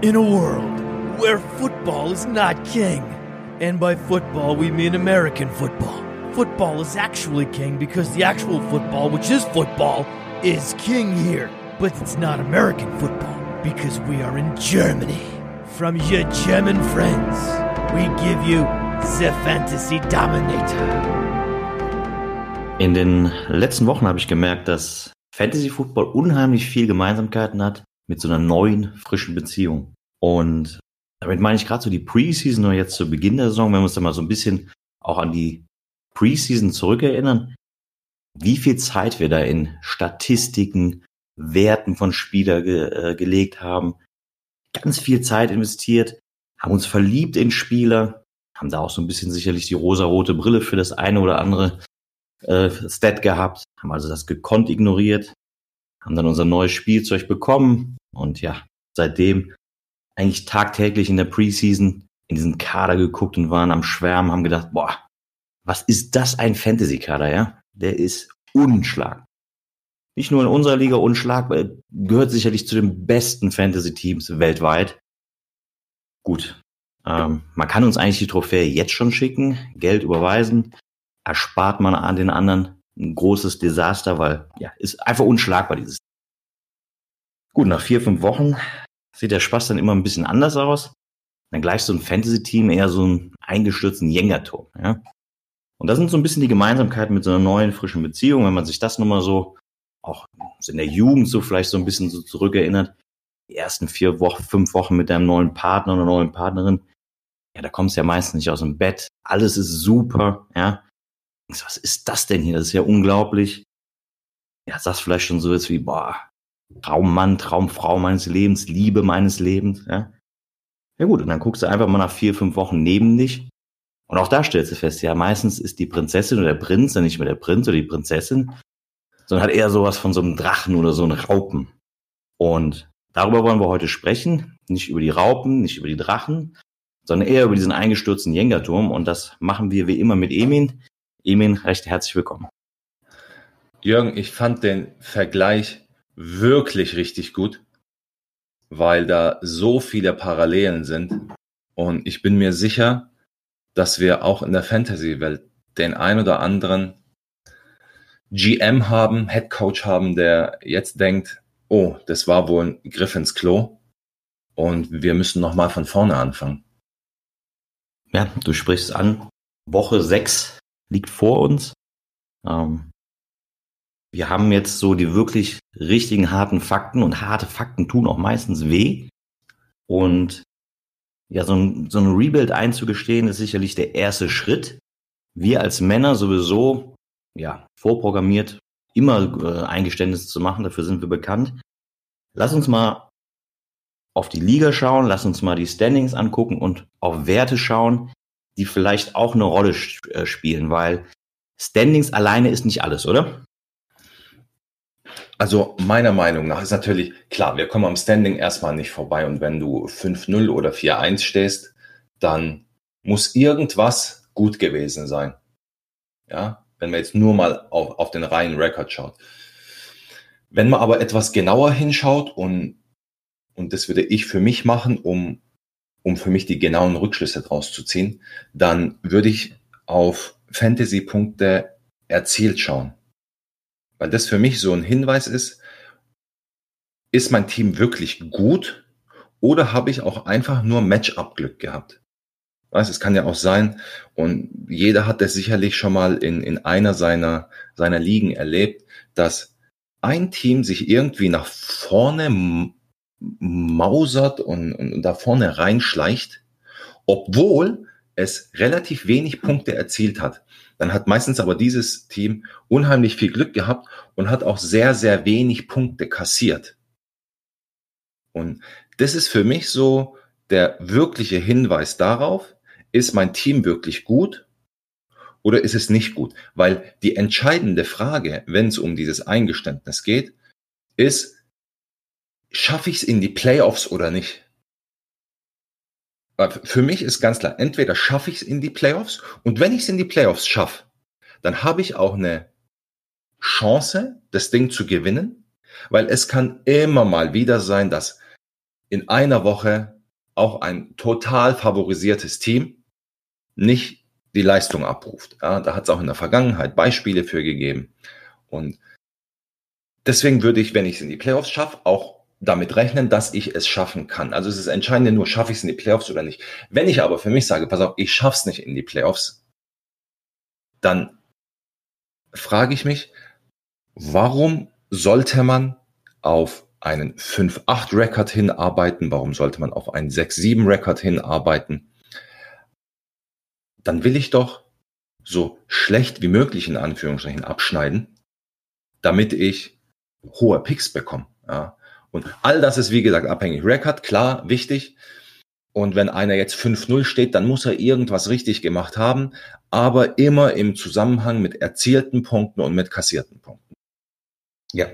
In a world where football is not king, and by football we mean American football, football is actually king because the actual football, which is football, is king here. But it's not American football because we are in Germany. From your German friends, we give you the Fantasy Dominator. In den letzten Wochen habe ich gemerkt, dass Fantasy Football unheimlich viel Gemeinsamkeiten hat mit so einer neuen, frischen Beziehung. Und damit meine ich gerade so die Preseason oder jetzt zu Beginn der Saison, wenn wir uns da mal so ein bisschen auch an die Preseason zurückerinnern, wie viel Zeit wir da in Statistiken, Werten von Spieler ge äh, gelegt haben, ganz viel Zeit investiert, haben uns verliebt in Spieler, haben da auch so ein bisschen sicherlich die rosa-rote Brille für das eine oder andere äh, Stat gehabt, haben also das gekonnt ignoriert, haben dann unser neues Spielzeug bekommen und ja, seitdem eigentlich tagtäglich in der Preseason in diesen Kader geguckt und waren am Schwärmen, haben gedacht, boah, was ist das ein Fantasy-Kader, ja? Der ist unschlagbar. Nicht nur in unserer Liga unschlagbar, gehört sicherlich zu den besten Fantasy-Teams weltweit. Gut, ähm, man kann uns eigentlich die Trophäe jetzt schon schicken, Geld überweisen, erspart man an den anderen ein großes Desaster, weil ja, ist einfach unschlagbar dieses. Gut, nach vier, fünf Wochen sieht der Spaß dann immer ein bisschen anders aus. Dann gleich so ein Fantasy-Team eher so ein eingestürzten Jengerturm, ja. Und das sind so ein bisschen die Gemeinsamkeiten mit so einer neuen, frischen Beziehung, wenn man sich das nochmal so, auch in der Jugend so vielleicht so ein bisschen so zurückerinnert. Die ersten vier Wochen, fünf Wochen mit deinem neuen Partner oder neuen Partnerin. Ja, da kommst du ja meistens nicht aus dem Bett. Alles ist super, ja was ist das denn hier? Das ist ja unglaublich. Ja, sagst vielleicht schon so jetzt wie, boah, Traummann, Traumfrau meines Lebens, Liebe meines Lebens, ja. Ja gut, und dann guckst du einfach mal nach vier, fünf Wochen neben dich. Und auch da stellst du fest, ja, meistens ist die Prinzessin oder der Prinz dann nicht mehr der Prinz oder die Prinzessin, sondern hat eher sowas von so einem Drachen oder so einem Raupen. Und darüber wollen wir heute sprechen. Nicht über die Raupen, nicht über die Drachen, sondern eher über diesen eingestürzten Jengerturm. Und das machen wir wie immer mit Emin. Emin, recht herzlich willkommen. Jürgen, ich fand den Vergleich wirklich richtig gut, weil da so viele Parallelen sind. Und ich bin mir sicher, dass wir auch in der Fantasy-Welt den ein oder anderen GM haben, Head Coach haben, der jetzt denkt, oh, das war wohl ein Griff ins Klo und wir müssen nochmal von vorne anfangen. Ja, du sprichst an. Woche 6 liegt vor uns. Ähm, wir haben jetzt so die wirklich richtigen harten Fakten und harte Fakten tun auch meistens weh. Und ja, so ein, so ein Rebuild einzugestehen, ist sicherlich der erste Schritt. Wir als Männer sowieso, ja, vorprogrammiert, immer äh, Eingeständnisse zu machen, dafür sind wir bekannt. Lass uns mal auf die Liga schauen, lass uns mal die Standings angucken und auf Werte schauen, die vielleicht auch eine Rolle äh, spielen, weil Standings alleine ist nicht alles, oder? Also meiner Meinung nach ist natürlich klar, wir kommen am Standing erstmal nicht vorbei und wenn du 5-0 oder 4-1 stehst, dann muss irgendwas gut gewesen sein. Ja, wenn man jetzt nur mal auf, auf den reinen Rekord schaut. Wenn man aber etwas genauer hinschaut und, und das würde ich für mich machen, um um für mich die genauen Rückschlüsse draus zu ziehen, dann würde ich auf Fantasy-Punkte erzielt schauen. Weil das für mich so ein Hinweis ist, ist mein Team wirklich gut oder habe ich auch einfach nur Matchup-Glück gehabt? Weißt, es kann ja auch sein, und jeder hat das sicherlich schon mal in, in einer seiner, seiner Ligen erlebt, dass ein Team sich irgendwie nach vorne mausert und, und da vorne reinschleicht, obwohl es relativ wenig Punkte erzielt hat. Dann hat meistens aber dieses Team unheimlich viel Glück gehabt und hat auch sehr, sehr wenig Punkte kassiert. Und das ist für mich so der wirkliche Hinweis darauf, ist mein Team wirklich gut oder ist es nicht gut? Weil die entscheidende Frage, wenn es um dieses Eingeständnis geht, ist, schaffe ich es in die Playoffs oder nicht? Für mich ist ganz klar, entweder schaffe ich es in die Playoffs und wenn ich es in die Playoffs schaffe, dann habe ich auch eine Chance, das Ding zu gewinnen, weil es kann immer mal wieder sein, dass in einer Woche auch ein total favorisiertes Team nicht die Leistung abruft. Ja, da hat es auch in der Vergangenheit Beispiele für gegeben. Und deswegen würde ich, wenn ich es in die Playoffs schaffe, auch damit rechnen, dass ich es schaffen kann. Also es ist entscheidend nur, schaffe ich es in die Playoffs oder nicht. Wenn ich aber für mich sage, pass auf, ich schaff's nicht in die Playoffs, dann frage ich mich, warum sollte man auf einen 5-8-Record hinarbeiten? Warum sollte man auf einen 6-7-Record hinarbeiten? Dann will ich doch so schlecht wie möglich in Anführungsstrichen abschneiden, damit ich hohe Picks bekomme. Ja. Und all das ist, wie gesagt, abhängig. Record, klar, wichtig. Und wenn einer jetzt 5-0 steht, dann muss er irgendwas richtig gemacht haben, aber immer im Zusammenhang mit erzielten Punkten und mit kassierten Punkten. Ja.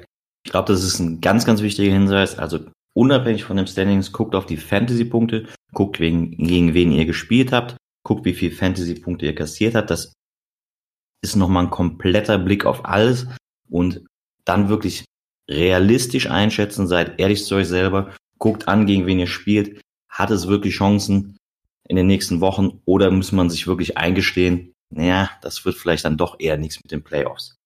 Ich glaube, das ist ein ganz, ganz wichtiger Hinweis. Also unabhängig von dem Standings, guckt auf die Fantasy-Punkte, guckt, wegen, gegen wen ihr gespielt habt, guckt, wie viel Fantasy-Punkte ihr kassiert habt. Das ist nochmal ein kompletter Blick auf alles und dann wirklich realistisch einschätzen, seid ehrlich zu euch selber, guckt an, gegen wen ihr spielt, hat es wirklich Chancen in den nächsten Wochen oder muss man sich wirklich eingestehen, naja, das wird vielleicht dann doch eher nichts mit den Playoffs.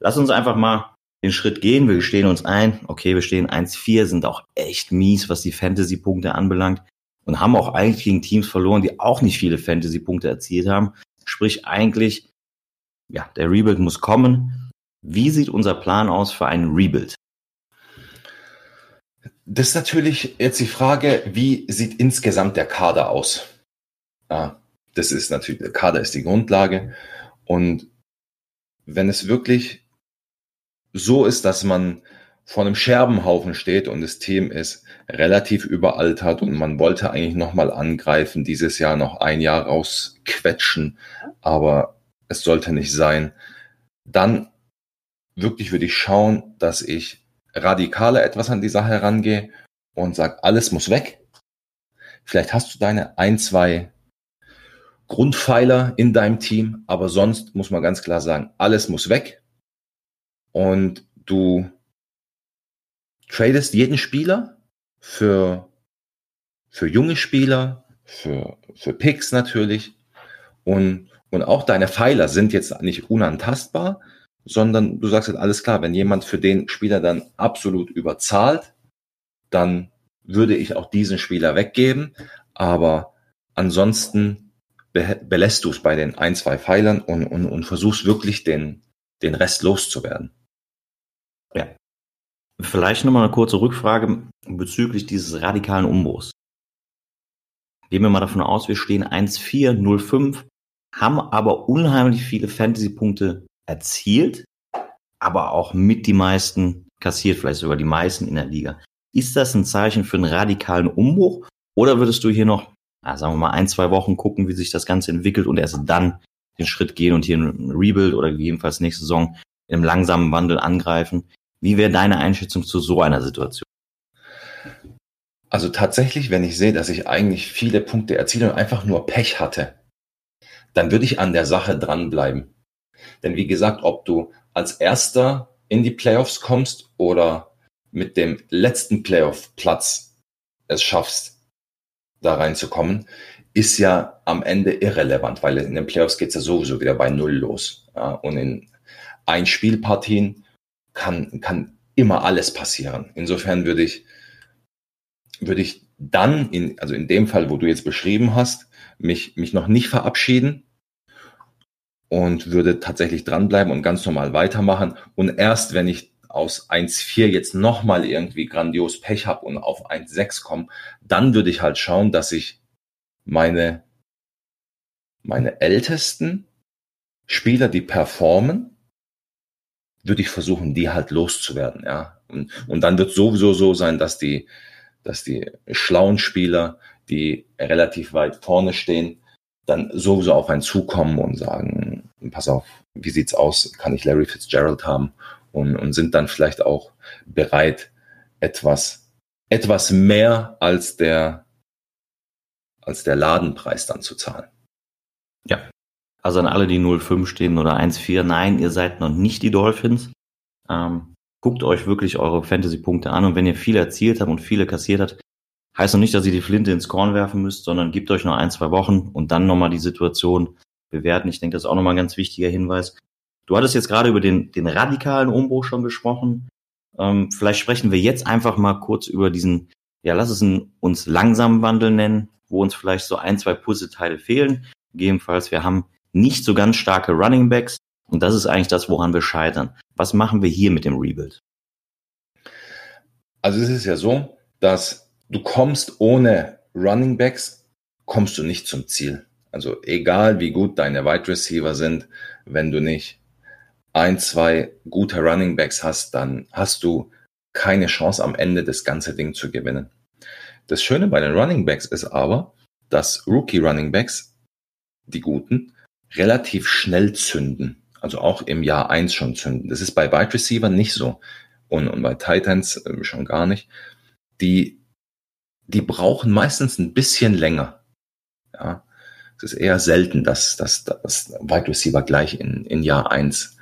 Lass uns einfach mal den Schritt gehen. Wir gestehen uns ein, okay, wir stehen 1-4, sind auch echt mies, was die Fantasy-Punkte anbelangt und haben auch eigentlich gegen Teams verloren, die auch nicht viele Fantasy-Punkte erzielt haben. Sprich eigentlich, ja, der Rebuild muss kommen. Wie sieht unser Plan aus für einen Rebuild? Das ist natürlich jetzt die Frage, wie sieht insgesamt der Kader aus? Ah, das ist natürlich, der Kader ist die Grundlage. Und wenn es wirklich so ist, dass man vor einem Scherbenhaufen steht und das Team ist relativ überaltert und man wollte eigentlich nochmal angreifen, dieses Jahr noch ein Jahr rausquetschen, aber es sollte nicht sein, dann wirklich würde ich schauen, dass ich radikaler etwas an die Sache herangehe und sag, alles muss weg. Vielleicht hast du deine ein, zwei Grundpfeiler in deinem Team, aber sonst muss man ganz klar sagen, alles muss weg. Und du tradest jeden Spieler für, für junge Spieler, für, für Picks natürlich. Und, und auch deine Pfeiler sind jetzt nicht unantastbar, sondern du sagst halt alles klar, wenn jemand für den Spieler dann absolut überzahlt, dann würde ich auch diesen Spieler weggeben. Aber ansonsten be belässt du es bei den ein, zwei Pfeilern und, und, und versuchst wirklich den, den Rest loszuwerden. Ja. Vielleicht nochmal eine kurze Rückfrage bezüglich dieses radikalen Umbruchs. Gehen wir mal davon aus, wir stehen 1-4, 0-5, haben aber unheimlich viele Fantasy-Punkte erzielt, aber auch mit die meisten kassiert, vielleicht sogar die meisten in der Liga. Ist das ein Zeichen für einen radikalen Umbruch oder würdest du hier noch, sagen wir mal, ein, zwei Wochen gucken, wie sich das Ganze entwickelt und erst dann den Schritt gehen und hier ein Rebuild oder gegebenenfalls nächste Saison im langsamen Wandel angreifen? Wie wäre deine Einschätzung zu so einer Situation? Also tatsächlich, wenn ich sehe, dass ich eigentlich viele Punkte erziele und einfach nur Pech hatte, dann würde ich an der Sache dranbleiben. Denn wie gesagt, ob du als erster in die Playoffs kommst oder mit dem letzten Playoff-Platz es schaffst, da reinzukommen, ist ja am Ende irrelevant, weil in den Playoffs geht es ja sowieso wieder bei Null los. Ja, und in Einspielpartien kann, kann immer alles passieren. Insofern würde ich, würde ich dann, in, also in dem Fall, wo du jetzt beschrieben hast, mich, mich noch nicht verabschieden, und würde tatsächlich dranbleiben und ganz normal weitermachen. Und erst wenn ich aus 1,4 jetzt nochmal irgendwie grandios Pech habe und auf 1,6 komme, dann würde ich halt schauen, dass ich meine, meine ältesten Spieler, die performen, würde ich versuchen, die halt loszuwerden, ja. Und, und dann wird sowieso so sein, dass die, dass die schlauen Spieler, die relativ weit vorne stehen, dann sowieso auf einen zukommen und sagen, pass auf, wie sieht's aus, kann ich Larry Fitzgerald haben und, und sind dann vielleicht auch bereit, etwas, etwas mehr als der, als der Ladenpreis dann zu zahlen. Ja. Also an alle, die 0,5 stehen oder 1,4, nein, ihr seid noch nicht die Dolphins. Ähm, guckt euch wirklich eure Fantasy-Punkte an und wenn ihr viel erzielt habt und viele kassiert habt, Heißt noch nicht, dass ihr die Flinte ins Korn werfen müsst, sondern gebt euch noch ein, zwei Wochen und dann nochmal die Situation bewerten. Ich denke, das ist auch nochmal ein ganz wichtiger Hinweis. Du hattest jetzt gerade über den, den radikalen Umbruch schon gesprochen. Ähm, vielleicht sprechen wir jetzt einfach mal kurz über diesen, ja, lass es uns langsamen Wandel nennen, wo uns vielleicht so ein, zwei Puzzleteile fehlen. Gegebenenfalls, wir haben nicht so ganz starke Running Backs und das ist eigentlich das, woran wir scheitern. Was machen wir hier mit dem Rebuild? Also es ist ja so, dass du kommst ohne Running Backs, kommst du nicht zum Ziel. Also egal wie gut deine Wide Receiver sind, wenn du nicht ein, zwei gute Running Backs hast, dann hast du keine Chance am Ende das ganze Ding zu gewinnen. Das Schöne bei den Running Backs ist aber, dass Rookie Running Backs, die guten, relativ schnell zünden. Also auch im Jahr eins schon zünden. Das ist bei Wide Receiver nicht so. Und, und bei Titans äh, schon gar nicht. Die, die brauchen meistens ein bisschen länger. Ja. Es ist eher selten, dass, dass, dass Wide Receiver gleich in, in Jahr eins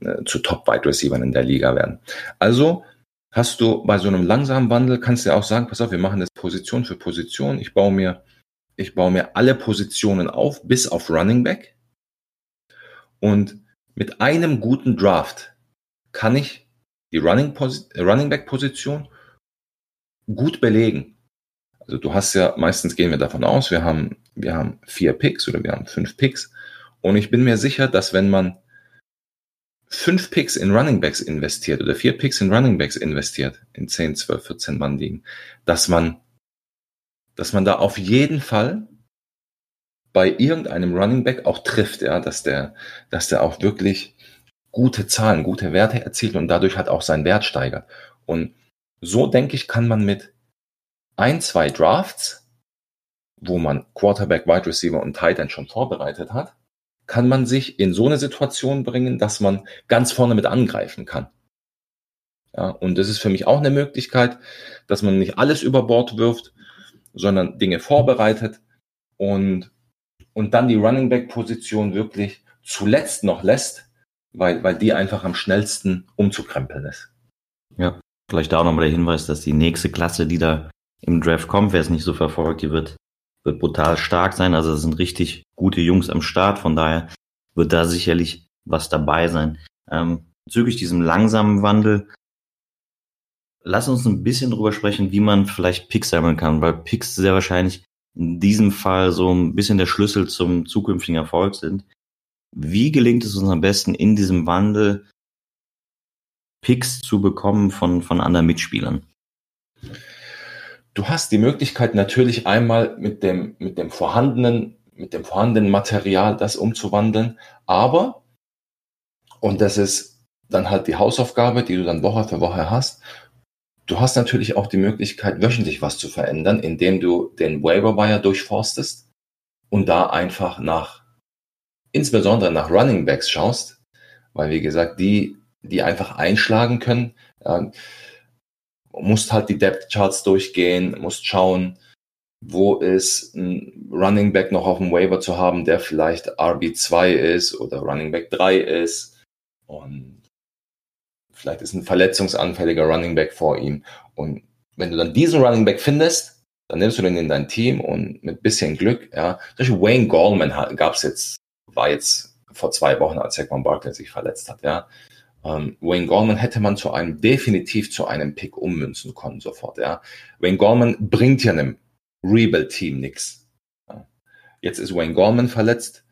äh, zu Top Wide Receivern in der Liga werden. Also hast du bei so einem langsamen Wandel, kannst du ja auch sagen, pass auf, wir machen das Position für Position. Ich baue mir, ich baue mir alle Positionen auf, bis auf Running Back. Und mit einem guten Draft kann ich die Running, Running Back Position gut belegen. Also du hast ja, meistens gehen wir davon aus, wir haben, wir haben vier Picks oder wir haben fünf Picks. Und ich bin mir sicher, dass wenn man fünf Picks in Running Backs investiert oder vier Picks in Running Backs investiert, in 10, 12, 14 Mann liegen, dass man, dass man da auf jeden Fall bei irgendeinem Running Back auch trifft, ja, dass der, dass der auch wirklich gute Zahlen, gute Werte erzielt und dadurch hat auch seinen Wert steigert. Und so denke ich, kann man mit ein, zwei Drafts, wo man Quarterback, Wide Receiver und Tight End schon vorbereitet hat, kann man sich in so eine Situation bringen, dass man ganz vorne mit angreifen kann. Ja, und das ist für mich auch eine Möglichkeit, dass man nicht alles über Bord wirft, sondern Dinge vorbereitet und, und dann die Running Back Position wirklich zuletzt noch lässt, weil, weil die einfach am schnellsten umzukrempeln ist. Ja, vielleicht da auch nochmal der Hinweis, dass die nächste Klasse, die da im Draft kommt, wer es nicht so verfolgt, die wird wird brutal stark sein. Also es sind richtig gute Jungs am Start. Von daher wird da sicherlich was dabei sein. Ähm, bezüglich diesem langsamen Wandel, lass uns ein bisschen drüber sprechen, wie man vielleicht Picks sammeln kann, weil Picks sehr wahrscheinlich in diesem Fall so ein bisschen der Schlüssel zum zukünftigen Erfolg sind. Wie gelingt es uns am besten in diesem Wandel, Picks zu bekommen von, von anderen Mitspielern? Du hast die Möglichkeit natürlich einmal mit dem, mit dem vorhandenen, mit dem vorhandenen Material das umzuwandeln, aber, und das ist dann halt die Hausaufgabe, die du dann Woche für Woche hast, du hast natürlich auch die Möglichkeit, wöchentlich was zu verändern, indem du den Waiver Wire durchforstest und da einfach nach, insbesondere nach Running Backs schaust, weil wie gesagt, die, die einfach einschlagen können, ja, musst halt die Depth Charts durchgehen, musst schauen, wo ist ein Running Back noch auf dem Waiver zu haben, der vielleicht RB2 ist oder Running Back 3 ist. Und vielleicht ist ein verletzungsanfälliger Running Back vor ihm. Und wenn du dann diesen Running Back findest, dann nimmst du den in dein Team und mit bisschen Glück, ja, zum Wayne Gallman gab es jetzt, war jetzt vor zwei Wochen, als Saquon Barkley sich verletzt hat, ja, ähm, Wayne Gorman hätte man zu einem definitiv zu einem Pick ummünzen können sofort. Ja. Wayne Gorman bringt ja einem Rebuild-Team nichts. Jetzt ist Wayne Gorman verletzt.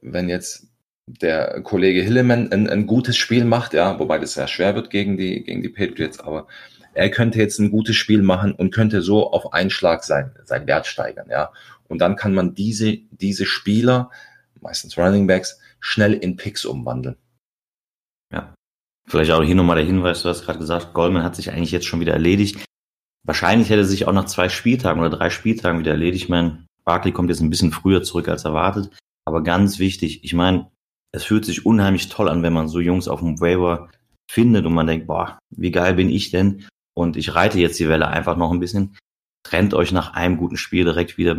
Wenn jetzt der Kollege Hilleman ein, ein, gutes Spiel macht, ja, wobei das sehr schwer wird gegen die, gegen die Patriots, aber er könnte jetzt ein gutes Spiel machen und könnte so auf einen Schlag sein, sein Wert steigern, ja. Und dann kann man diese, diese Spieler, meistens Running Backs, schnell in Picks umwandeln. Ja. Vielleicht auch hier nochmal der Hinweis, du hast gerade gesagt, Goldman hat sich eigentlich jetzt schon wieder erledigt. Wahrscheinlich hätte er sich auch nach zwei Spieltagen oder drei Spieltagen wieder erledigt. Ich meine, Barkley kommt jetzt ein bisschen früher zurück als erwartet. Aber ganz wichtig, ich meine, es fühlt sich unheimlich toll an, wenn man so Jungs auf dem Waiver findet und man denkt, boah, wie geil bin ich denn? Und ich reite jetzt die Welle einfach noch ein bisschen. Trennt euch nach einem guten Spiel direkt wieder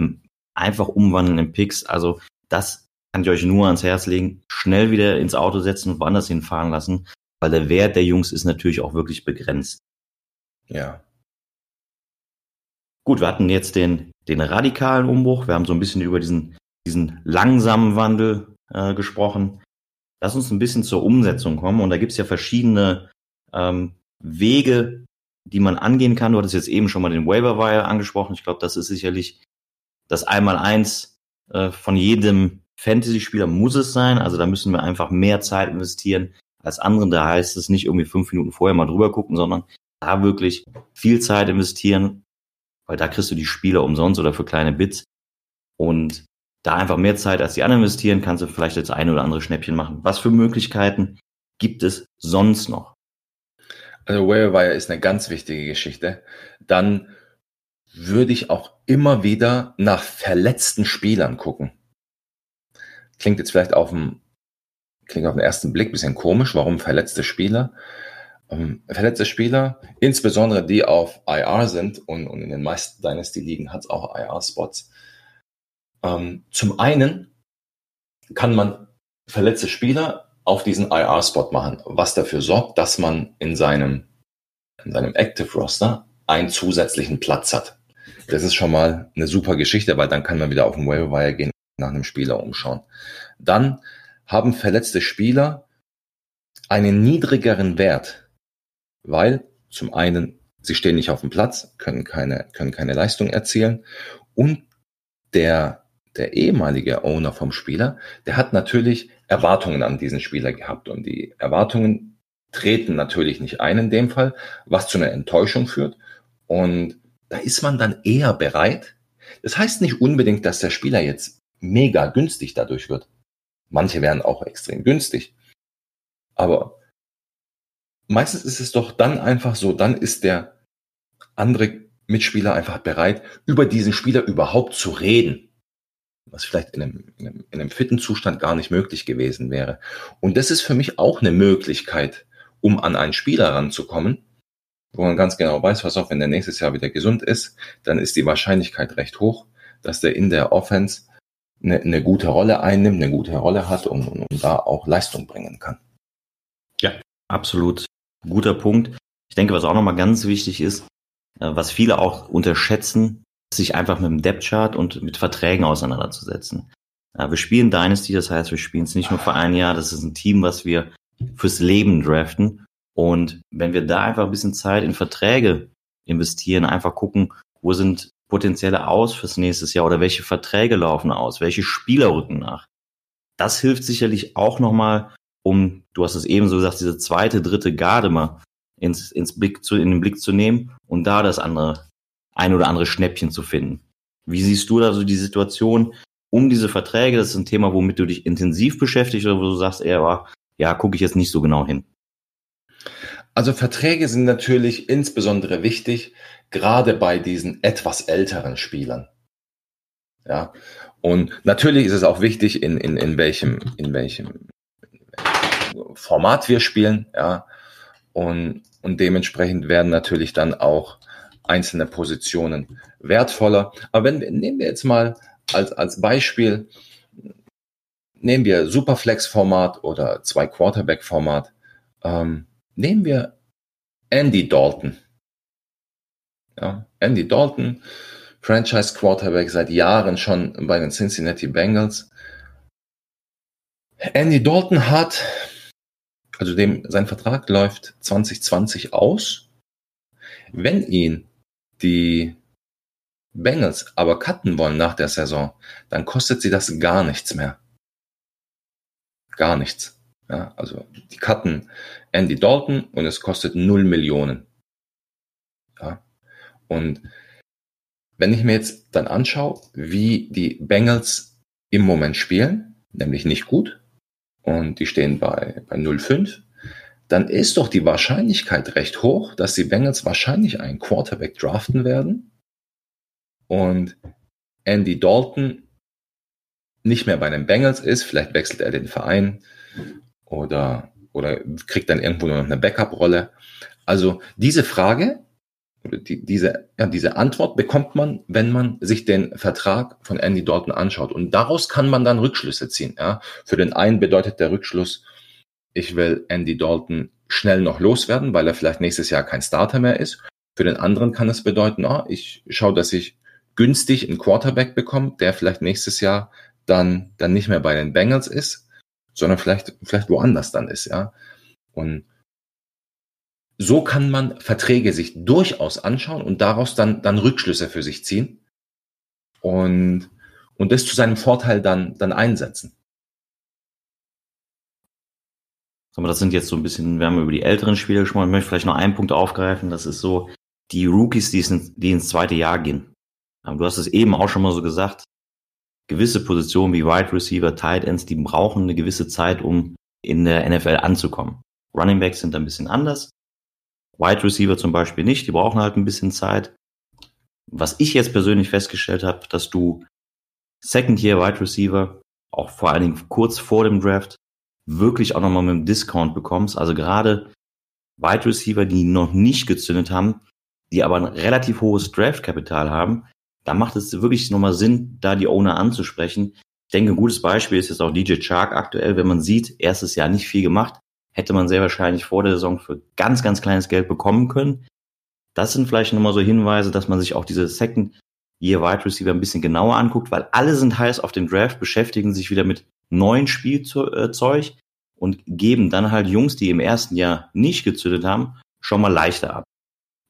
einfach umwandeln in Picks. Also das kann ich euch nur ans Herz legen, schnell wieder ins Auto setzen und woanders hinfahren lassen, weil der Wert der Jungs ist natürlich auch wirklich begrenzt. Ja. gut, wir hatten jetzt den, den radikalen Umbruch. Wir haben so ein bisschen über diesen, diesen langsamen Wandel äh, gesprochen. Lass uns ein bisschen zur Umsetzung kommen. Und da gibt es ja verschiedene ähm, Wege, die man angehen kann. Du hattest jetzt eben schon mal den Waiver Wire angesprochen. Ich glaube, das ist sicherlich das Einmal-Eins äh, von jedem Fantasy-Spieler muss es sein. Also da müssen wir einfach mehr Zeit investieren als andere. Da heißt es nicht irgendwie fünf Minuten vorher mal drüber gucken, sondern da wirklich viel Zeit investieren, weil da kriegst du die Spieler umsonst oder für kleine Bits. Und da einfach mehr Zeit als die anderen investieren, kannst du vielleicht jetzt ein oder andere Schnäppchen machen. Was für Möglichkeiten gibt es sonst noch? Also Wire ist eine ganz wichtige Geschichte. Dann würde ich auch immer wieder nach verletzten Spielern gucken. Klingt jetzt vielleicht auf dem, klingt auf den ersten Blick bisschen komisch. Warum verletzte Spieler? Ähm, verletzte Spieler, insbesondere die auf IR sind und, und in den meisten Dynasty-Ligen hat es auch IR-Spots. Ähm, zum einen kann man verletzte Spieler auf diesen IR-Spot machen, was dafür sorgt, dass man in seinem, in seinem Active Roster einen zusätzlichen Platz hat. Das ist schon mal eine super Geschichte, weil dann kann man wieder auf den Waiver gehen nach einem Spieler umschauen. Dann haben verletzte Spieler einen niedrigeren Wert, weil zum einen sie stehen nicht auf dem Platz, können keine, können keine Leistung erzielen und der, der ehemalige Owner vom Spieler, der hat natürlich Erwartungen an diesen Spieler gehabt und die Erwartungen treten natürlich nicht ein in dem Fall, was zu einer Enttäuschung führt und da ist man dann eher bereit. Das heißt nicht unbedingt, dass der Spieler jetzt mega günstig dadurch wird. Manche werden auch extrem günstig. Aber meistens ist es doch dann einfach so, dann ist der andere Mitspieler einfach bereit, über diesen Spieler überhaupt zu reden. Was vielleicht in einem, in einem, in einem fitten Zustand gar nicht möglich gewesen wäre. Und das ist für mich auch eine Möglichkeit, um an einen Spieler ranzukommen, wo man ganz genau weiß, was auch wenn der nächstes Jahr wieder gesund ist, dann ist die Wahrscheinlichkeit recht hoch, dass der in der Offense eine, eine gute Rolle einnimmt, eine gute Rolle hat und, und, und da auch Leistung bringen kann. Ja, absolut. Guter Punkt. Ich denke, was auch nochmal ganz wichtig ist, äh, was viele auch unterschätzen, sich einfach mit dem Depth-Chart und mit Verträgen auseinanderzusetzen. Wir spielen Dynasty, das heißt, wir spielen es nicht nur für ein Jahr, das ist ein Team, was wir fürs Leben draften. Und wenn wir da einfach ein bisschen Zeit in Verträge investieren, einfach gucken, wo sind potenzielle aus fürs nächste Jahr oder welche Verträge laufen aus, welche Spieler rücken nach. Das hilft sicherlich auch nochmal, um, du hast es eben so gesagt, diese zweite, dritte Garde mal ins, ins Blick zu, in den Blick zu nehmen und da das andere, ein oder andere Schnäppchen zu finden. Wie siehst du da so die Situation um diese Verträge? Das ist ein Thema, womit du dich intensiv beschäftigst oder wo du sagst, eher, ja, gucke ich jetzt nicht so genau hin. Also Verträge sind natürlich insbesondere wichtig, gerade bei diesen etwas älteren Spielern. Ja, und natürlich ist es auch wichtig, in, in, in welchem, in welchem Format wir spielen, ja. Und, und dementsprechend werden natürlich dann auch einzelne Positionen wertvoller. Aber wenn wir, nehmen wir jetzt mal als, als Beispiel, nehmen wir Superflex-Format oder zwei Quarterback-Format, ähm, nehmen wir Andy Dalton. Ja, Andy Dalton, Franchise Quarterback seit Jahren schon bei den Cincinnati Bengals. Andy Dalton hat, also dem, sein Vertrag läuft 2020 aus. Wenn ihn die Bengals aber cutten wollen nach der Saison, dann kostet sie das gar nichts mehr. Gar nichts. Ja, also die cutten Andy Dalton und es kostet 0 Millionen. Ja, und wenn ich mir jetzt dann anschaue, wie die Bengals im Moment spielen, nämlich nicht gut, und die stehen bei, bei 0,5, dann ist doch die Wahrscheinlichkeit recht hoch, dass die Bengals wahrscheinlich einen Quarterback draften werden und Andy Dalton nicht mehr bei den Bengals ist, vielleicht wechselt er den Verein oder, oder kriegt dann irgendwo noch eine Backup-Rolle. Also diese Frage die, diese, ja, diese Antwort bekommt man, wenn man sich den Vertrag von Andy Dalton anschaut. Und daraus kann man dann Rückschlüsse ziehen. Ja. Für den einen bedeutet der Rückschluss, ich will Andy Dalton schnell noch loswerden, weil er vielleicht nächstes Jahr kein Starter mehr ist. Für den anderen kann es bedeuten, ah, ich schaue, dass ich günstig einen Quarterback bekomme, der vielleicht nächstes Jahr dann, dann nicht mehr bei den Bengals ist, sondern vielleicht, vielleicht woanders dann ist, ja. Und so kann man Verträge sich durchaus anschauen und daraus dann, dann Rückschlüsse für sich ziehen und, und das zu seinem Vorteil dann, dann einsetzen. Aber das sind jetzt so ein bisschen, wir haben über die älteren Spieler gesprochen, ich möchte vielleicht noch einen Punkt aufgreifen, das ist so die Rookies, die, ins, die ins zweite Jahr gehen. Du hast es eben auch schon mal so gesagt, gewisse Positionen wie Wide Receiver, Tight Ends, die brauchen eine gewisse Zeit, um in der NFL anzukommen. Running Backs sind ein bisschen anders. Wide Receiver zum Beispiel nicht, die brauchen halt ein bisschen Zeit. Was ich jetzt persönlich festgestellt habe, dass du Second Year Wide Receiver, auch vor allen Dingen kurz vor dem Draft, wirklich auch nochmal mit einem Discount bekommst. Also gerade Wide Receiver, die noch nicht gezündet haben, die aber ein relativ hohes Draft-Kapital haben, da macht es wirklich nochmal Sinn, da die Owner anzusprechen. Ich denke, ein gutes Beispiel ist jetzt auch DJ Chark aktuell. Wenn man sieht, erstes Jahr nicht viel gemacht, hätte man sehr wahrscheinlich vor der Saison für ganz, ganz kleines Geld bekommen können. Das sind vielleicht nochmal so Hinweise, dass man sich auch diese Second Year Wide Receiver ein bisschen genauer anguckt, weil alle sind heiß auf den Draft, beschäftigen sich wieder mit neuen Spielzeug und geben dann halt Jungs, die im ersten Jahr nicht gezündet haben, schon mal leichter ab.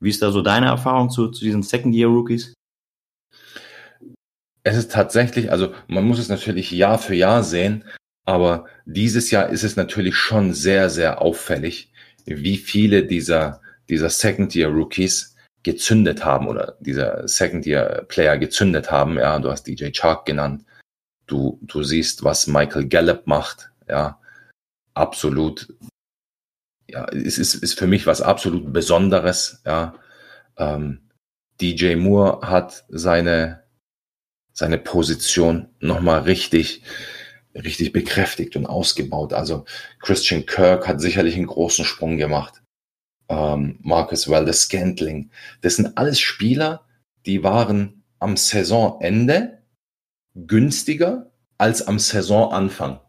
Wie ist da so deine Erfahrung zu, zu diesen Second Year Rookies? Es ist tatsächlich, also man muss es natürlich Jahr für Jahr sehen, aber dieses Jahr ist es natürlich schon sehr, sehr auffällig, wie viele dieser, dieser Second-Year-Rookies gezündet haben oder dieser Second-Year-Player gezündet haben. Ja, du hast DJ Chark genannt. Du, du siehst, was Michael Gallup macht. Ja, absolut. Ja, es ist, ist für mich was absolut Besonderes. Ja, ähm, DJ Moore hat seine, seine Position nochmal richtig, richtig bekräftigt und ausgebaut. Also Christian Kirk hat sicherlich einen großen Sprung gemacht. Ähm, Marcus Waldes Scantling. Das sind alles Spieler, die waren am Saisonende günstiger als am Saisonanfang.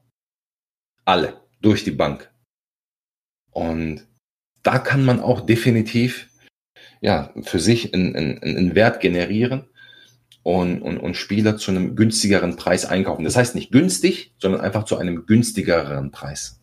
Alle, durch die Bank. Und da kann man auch definitiv ja, für sich einen, einen, einen Wert generieren und, und, und Spieler zu einem günstigeren Preis einkaufen. Das heißt nicht günstig, sondern einfach zu einem günstigeren Preis.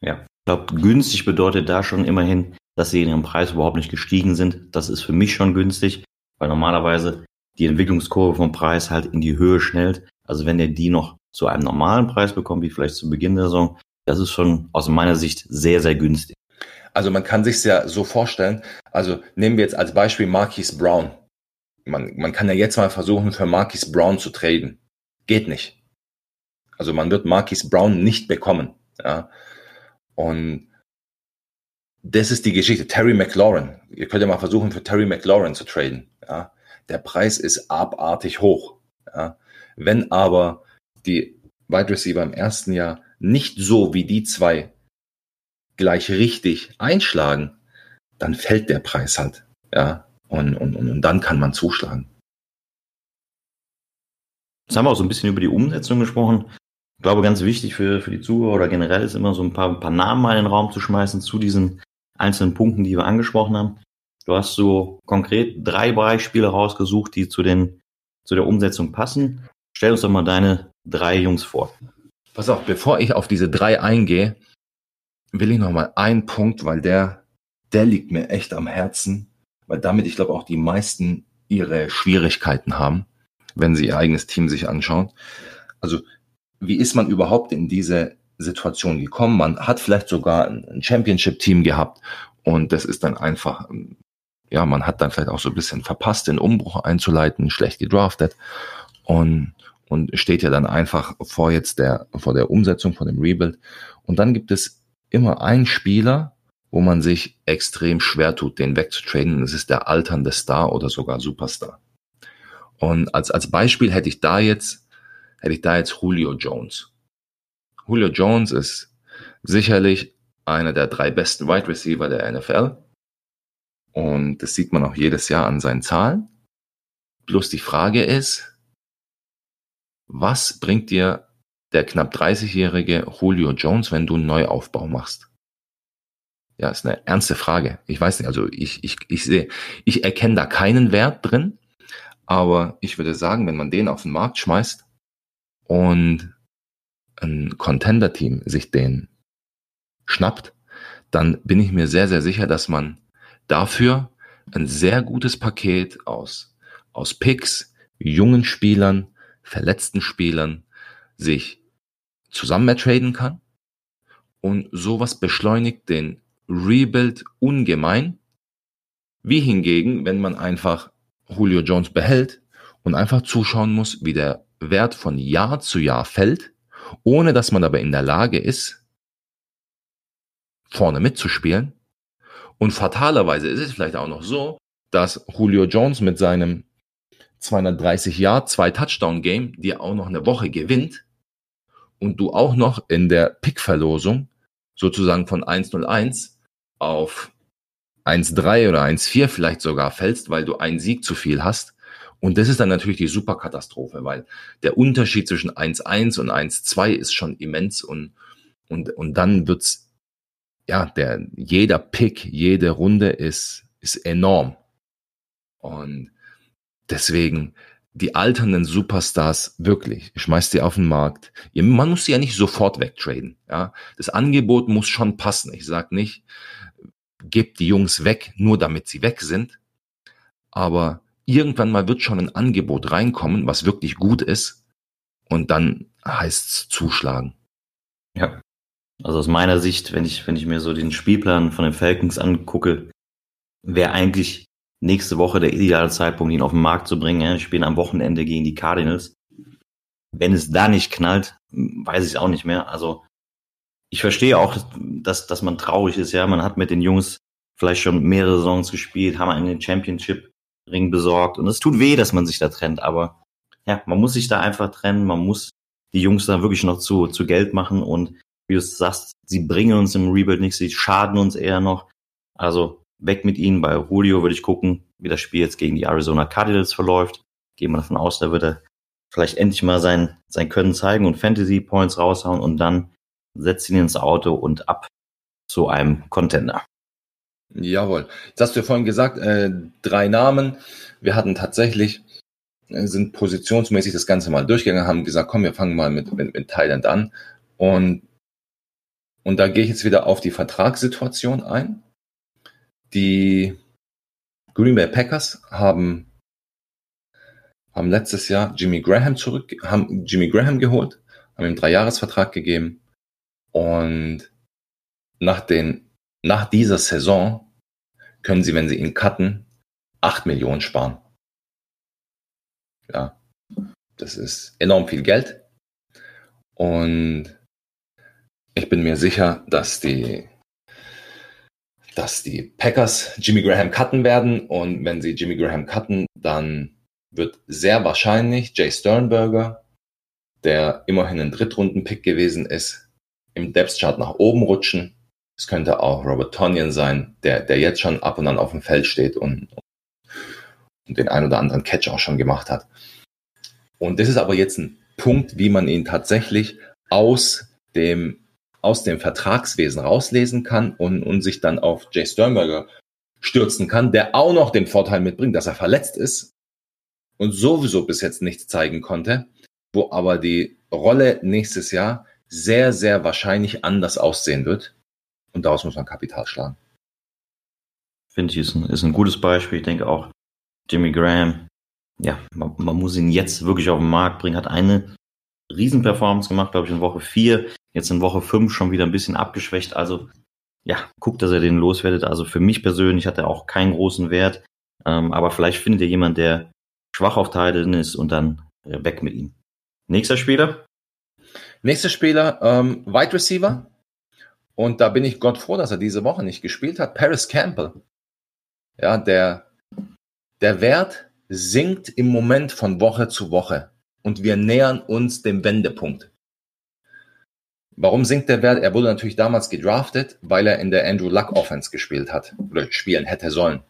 Ja, ich glaube, günstig bedeutet da schon immerhin, dass sie in ihrem Preis überhaupt nicht gestiegen sind. Das ist für mich schon günstig, weil normalerweise die Entwicklungskurve vom Preis halt in die Höhe schnellt. Also wenn ihr die noch zu einem normalen Preis bekommt, wie vielleicht zu Beginn der Saison, das ist schon aus meiner Sicht sehr, sehr günstig. Also man kann sich ja so vorstellen, also nehmen wir jetzt als Beispiel Marquis Brown man, man kann ja jetzt mal versuchen, für Marquis Brown zu traden. Geht nicht. Also man wird Marquis Brown nicht bekommen. Ja. Und das ist die Geschichte. Terry McLaurin. Ihr könnt ja mal versuchen, für Terry McLaurin zu traden. Ja. Der Preis ist abartig hoch. Ja. Wenn aber die Wide Receiver im ersten Jahr nicht so wie die zwei gleich richtig einschlagen, dann fällt der Preis halt. Ja. Und, und, und dann kann man zuschlagen. Jetzt haben wir auch so ein bisschen über die Umsetzung gesprochen. Ich glaube, ganz wichtig für, für die Zuhörer oder generell ist immer so ein paar, ein paar Namen mal in den Raum zu schmeißen zu diesen einzelnen Punkten, die wir angesprochen haben. Du hast so konkret drei Beispiele rausgesucht, die zu, den, zu der Umsetzung passen. Stell uns doch mal deine drei Jungs vor. Pass auf, bevor ich auf diese drei eingehe, will ich noch mal einen Punkt, weil der, der liegt mir echt am Herzen weil damit, ich glaube, auch die meisten ihre Schwierigkeiten haben, wenn sie ihr eigenes Team sich anschauen. Also, wie ist man überhaupt in diese Situation gekommen? Man hat vielleicht sogar ein Championship-Team gehabt und das ist dann einfach, ja, man hat dann vielleicht auch so ein bisschen verpasst, den Umbruch einzuleiten, schlecht gedraftet und, und steht ja dann einfach vor jetzt der, vor der Umsetzung, vor dem Rebuild. Und dann gibt es immer einen Spieler, wo man sich extrem schwer tut, den wegzutraden. Das ist der alternde Star oder sogar Superstar. Und als, als Beispiel hätte ich da jetzt, hätte ich da jetzt Julio Jones. Julio Jones ist sicherlich einer der drei besten Wide Receiver der NFL. Und das sieht man auch jedes Jahr an seinen Zahlen. Bloß die Frage ist, was bringt dir der knapp 30-jährige Julio Jones, wenn du einen Neuaufbau machst? Ja, ist eine ernste Frage. Ich weiß nicht, also ich, ich, ich sehe, ich erkenne da keinen Wert drin, aber ich würde sagen, wenn man den auf den Markt schmeißt und ein Contender-Team sich den schnappt, dann bin ich mir sehr, sehr sicher, dass man dafür ein sehr gutes Paket aus, aus Picks, jungen Spielern, verletzten Spielern sich zusammen traden kann. Und sowas beschleunigt den Rebuild ungemein. Wie hingegen, wenn man einfach Julio Jones behält und einfach zuschauen muss, wie der Wert von Jahr zu Jahr fällt, ohne dass man dabei in der Lage ist, vorne mitzuspielen. Und fatalerweise ist es vielleicht auch noch so, dass Julio Jones mit seinem 230 Jahr, zwei Touchdown Game dir auch noch eine Woche gewinnt und du auch noch in der Pick-Verlosung sozusagen von 101 auf 1,3 oder 1,4 vielleicht sogar fällst, weil du einen Sieg zu viel hast. Und das ist dann natürlich die Superkatastrophe, weil der Unterschied zwischen 1,1 und 1,2 ist schon immens und, und, und dann wird's, ja, der, jeder Pick, jede Runde ist, ist enorm. Und deswegen, die alternden Superstars wirklich, schmeißt die auf den Markt. Man muss sie ja nicht sofort wegtraden. Ja, das Angebot muss schon passen. Ich sag nicht, gebt die Jungs weg, nur damit sie weg sind. Aber irgendwann mal wird schon ein Angebot reinkommen, was wirklich gut ist. Und dann heißt's zuschlagen. Ja. Also aus meiner Sicht, wenn ich, wenn ich mir so den Spielplan von den Falcons angucke, wäre eigentlich nächste Woche der ideale Zeitpunkt, ihn auf den Markt zu bringen. Ja, spielen am Wochenende gegen die Cardinals. Wenn es da nicht knallt, weiß ich auch nicht mehr. Also ich verstehe auch, dass, dass man traurig ist. Ja, man hat mit den Jungs vielleicht schon mehrere Saisons gespielt, haben einen Championship-Ring besorgt und es tut weh, dass man sich da trennt. Aber ja, man muss sich da einfach trennen. Man muss die Jungs da wirklich noch zu, zu Geld machen und wie du sagst, sie bringen uns im Rebuild nichts, sie schaden uns eher noch. Also weg mit ihnen. Bei Julio würde ich gucken, wie das Spiel jetzt gegen die Arizona Cardinals verläuft. Gehen wir davon aus, da wird er vielleicht endlich mal sein, sein Können zeigen und Fantasy Points raushauen und dann setzt ihn ins Auto und ab zu einem Contender. Jawohl. Jetzt hast du ja vorhin gesagt, äh, drei Namen. Wir hatten tatsächlich, äh, sind positionsmäßig das Ganze mal durchgegangen, haben gesagt, komm, wir fangen mal mit, mit, mit Thailand an. Und, und da gehe ich jetzt wieder auf die Vertragssituation ein. Die Green Bay Packers haben, haben letztes Jahr Jimmy Graham zurück, haben Jimmy Graham geholt, haben ihm einen Dreijahresvertrag gegeben und nach den, nach dieser Saison können sie, wenn sie ihn cutten, acht Millionen sparen. Ja, das ist enorm viel Geld. Und ich bin mir sicher, dass die dass die Packers Jimmy Graham cutten werden und wenn sie Jimmy Graham cutten, dann wird sehr wahrscheinlich Jay Sternberger, der immerhin ein Drittrunden-Pick gewesen ist, im Depth-Chart nach oben rutschen. Es könnte auch Robert Tonyan sein, der, der jetzt schon ab und an auf dem Feld steht und, und den ein oder anderen Catch auch schon gemacht hat. Und das ist aber jetzt ein Punkt, wie man ihn tatsächlich aus dem aus dem Vertragswesen rauslesen kann und, und sich dann auf Jay Sternberger stürzen kann, der auch noch den Vorteil mitbringt, dass er verletzt ist und sowieso bis jetzt nichts zeigen konnte, wo aber die Rolle nächstes Jahr sehr, sehr wahrscheinlich anders aussehen wird. Und daraus muss man Kapital schlagen. Finde ich, ist ein, ist ein gutes Beispiel. Ich denke auch, Jimmy Graham, ja, man, man muss ihn jetzt wirklich auf den Markt bringen, hat eine Riesenperformance gemacht, glaube ich, in Woche 4. Jetzt in Woche 5 schon wieder ein bisschen abgeschwächt. Also ja, guckt, dass er den loswerdet. Also für mich persönlich hat er auch keinen großen Wert. Ähm, aber vielleicht findet ihr jemand, der schwach auf Teilen ist und dann äh, weg mit ihm. Nächster Spieler? Nächster Spieler, ähm, Wide Receiver. Und da bin ich Gott froh, dass er diese Woche nicht gespielt hat. Paris Campbell. Ja, der, der Wert sinkt im Moment von Woche zu Woche und wir nähern uns dem Wendepunkt. Warum sinkt der Wert? Er wurde natürlich damals gedraftet, weil er in der Andrew Luck Offense gespielt hat oder spielen hätte sollen.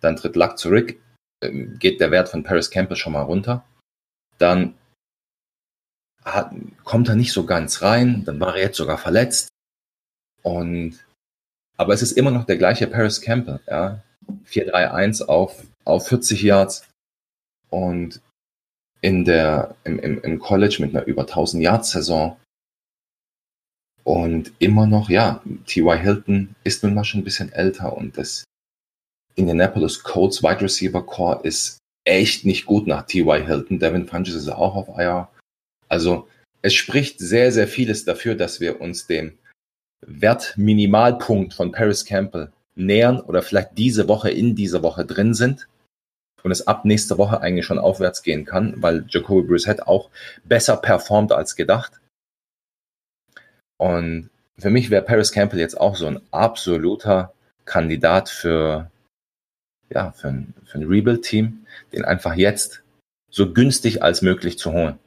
Dann tritt Luck zurück, ähm, geht der Wert von Paris Campbell schon mal runter. Dann hat, kommt er nicht so ganz rein, dann war er jetzt sogar verletzt. Und Aber es ist immer noch der gleiche Paris Campbell, ja. 4-3-1 auf, auf 40 Yards. Und in der, im, im, im College mit einer über 1000 Yards Saison. Und immer noch, ja, T.Y. Hilton ist nun mal schon ein bisschen älter und das Indianapolis Colts Wide Receiver Core ist echt nicht gut nach T.Y. Hilton. Devin Funches ist auch auf IR. Also es spricht sehr, sehr vieles dafür, dass wir uns dem Wertminimalpunkt von Paris Campbell nähern oder vielleicht diese Woche in dieser Woche drin sind und es ab nächster Woche eigentlich schon aufwärts gehen kann, weil Jacoby Brissett auch besser performt als gedacht. Und für mich wäre Paris Campbell jetzt auch so ein absoluter Kandidat für, ja, für ein, für ein Rebuild-Team, den einfach jetzt so günstig als möglich zu holen.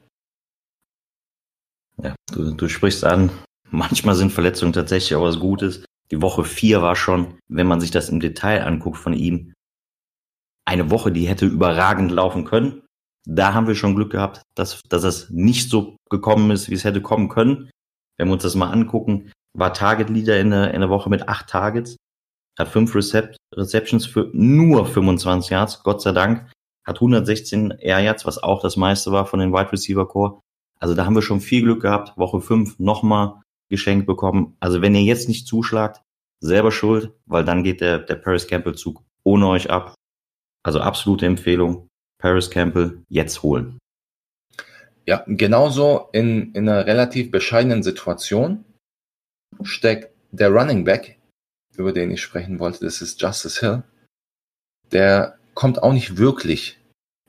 Ja, du, du sprichst an, manchmal sind Verletzungen tatsächlich auch was Gutes. Die Woche vier war schon, wenn man sich das im Detail anguckt von ihm, eine Woche, die hätte überragend laufen können. Da haben wir schon Glück gehabt, dass, dass es nicht so gekommen ist, wie es hätte kommen können. Wenn wir uns das mal angucken, war Target Leader in der, in der Woche mit acht Targets, hat fünf Recep Receptions für nur 25 Yards, Gott sei Dank, hat 116 Air Yards, was auch das meiste war von den Wide Receiver Core. Also da haben wir schon viel Glück gehabt. Woche fünf nochmal geschenkt bekommen. Also wenn ihr jetzt nicht zuschlagt, selber schuld, weil dann geht der, der Paris Campbell Zug ohne euch ab. Also absolute Empfehlung. Paris Campbell jetzt holen. Ja, genauso in, in einer relativ bescheidenen Situation steckt der Running Back, über den ich sprechen wollte, das ist Justice Hill. Der kommt auch nicht wirklich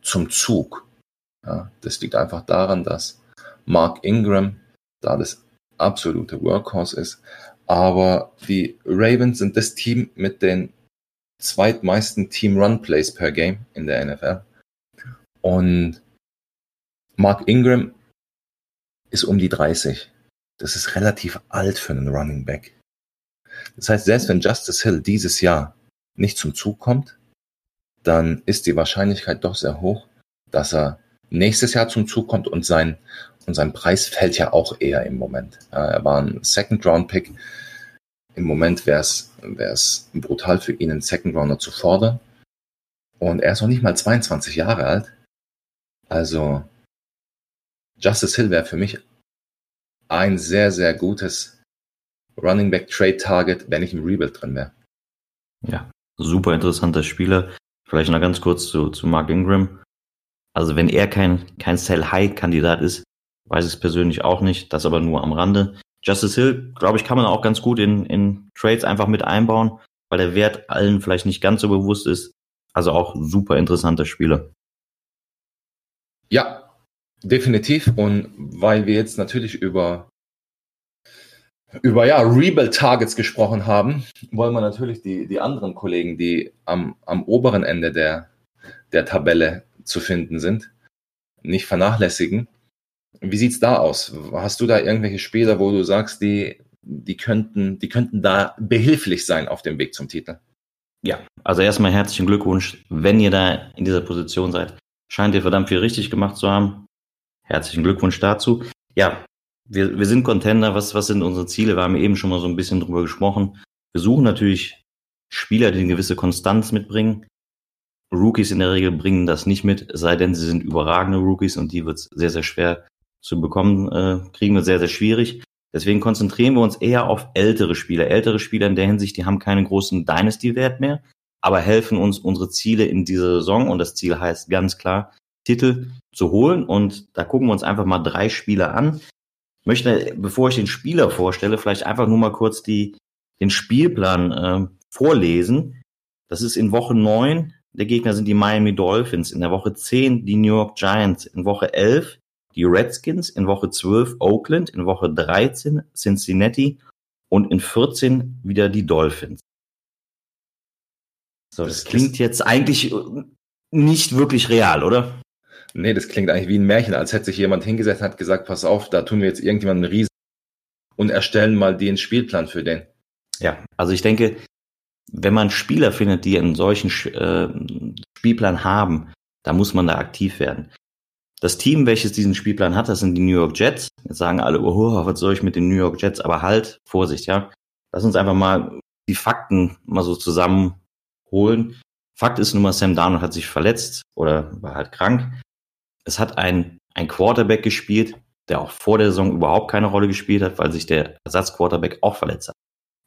zum Zug. Ja, das liegt einfach daran, dass Mark Ingram da das absolute Workhorse ist. Aber die Ravens sind das Team mit den zweitmeisten Team Run Plays per Game in der NFL. Und Mark Ingram ist um die 30. Das ist relativ alt für einen Running Back. Das heißt, selbst wenn Justice Hill dieses Jahr nicht zum Zug kommt, dann ist die Wahrscheinlichkeit doch sehr hoch, dass er nächstes Jahr zum Zug kommt und sein, und sein Preis fällt ja auch eher im Moment. Er war ein Second Round Pick. Im Moment wäre es brutal für ihn, einen Second Rounder zu fordern. Und er ist noch nicht mal 22 Jahre alt. Also Justice Hill wäre für mich ein sehr, sehr gutes Running Back Trade Target, wenn ich im Rebuild drin wäre. Ja, super interessanter Spieler. Vielleicht noch ganz kurz zu, zu Mark Ingram. Also wenn er kein, kein Sell-High-Kandidat ist, weiß ich es persönlich auch nicht, das aber nur am Rande. Justice Hill, glaube ich, kann man auch ganz gut in, in Trades einfach mit einbauen, weil der Wert allen vielleicht nicht ganz so bewusst ist. Also auch super interessanter Spieler. Ja, Definitiv. Und weil wir jetzt natürlich über, über ja, Rebuild-Targets gesprochen haben, wollen wir natürlich die, die anderen Kollegen, die am, am oberen Ende der, der Tabelle zu finden sind, nicht vernachlässigen. Wie sieht's da aus? Hast du da irgendwelche Spieler, wo du sagst, die, die könnten, die könnten da behilflich sein auf dem Weg zum Titel? Ja, also erstmal herzlichen Glückwunsch. Wenn ihr da in dieser Position seid, scheint ihr verdammt viel richtig gemacht zu haben. Herzlichen Glückwunsch dazu. Ja, wir, wir sind Contender. Was, was sind unsere Ziele? Wir haben eben schon mal so ein bisschen drüber gesprochen. Wir suchen natürlich Spieler, die eine gewisse Konstanz mitbringen. Rookies in der Regel bringen das nicht mit, sei denn sie sind überragende Rookies und die wird es sehr, sehr schwer zu bekommen, äh, kriegen wir sehr, sehr schwierig. Deswegen konzentrieren wir uns eher auf ältere Spieler. Ältere Spieler in der Hinsicht, die haben keinen großen Dynasty-Wert mehr, aber helfen uns, unsere Ziele in dieser Saison, und das Ziel heißt ganz klar, Titel zu holen. Und da gucken wir uns einfach mal drei Spieler an. Ich möchte, bevor ich den Spieler vorstelle, vielleicht einfach nur mal kurz die, den Spielplan äh, vorlesen. Das ist in Woche neun. Der Gegner sind die Miami Dolphins. In der Woche zehn die New York Giants. In Woche elf die Redskins. In Woche zwölf Oakland. In Woche 13 Cincinnati. Und in 14 wieder die Dolphins. So, das, das klingt jetzt eigentlich nicht wirklich real, oder? Nee, das klingt eigentlich wie ein Märchen, als hätte sich jemand hingesetzt und hat gesagt, pass auf, da tun wir jetzt irgendjemanden einen Riesen und erstellen mal den Spielplan für den. Ja, also ich denke, wenn man Spieler findet, die einen solchen äh, Spielplan haben, da muss man da aktiv werden. Das Team, welches diesen Spielplan hat, das sind die New York Jets. Jetzt sagen alle, oh, was soll ich mit den New York Jets? Aber halt, Vorsicht, ja. Lass uns einfach mal die Fakten mal so zusammenholen. Fakt ist nun mal, Sam Darnold hat sich verletzt oder war halt krank. Es hat ein, ein Quarterback gespielt, der auch vor der Saison überhaupt keine Rolle gespielt hat, weil sich der Ersatzquarterback auch verletzt hat.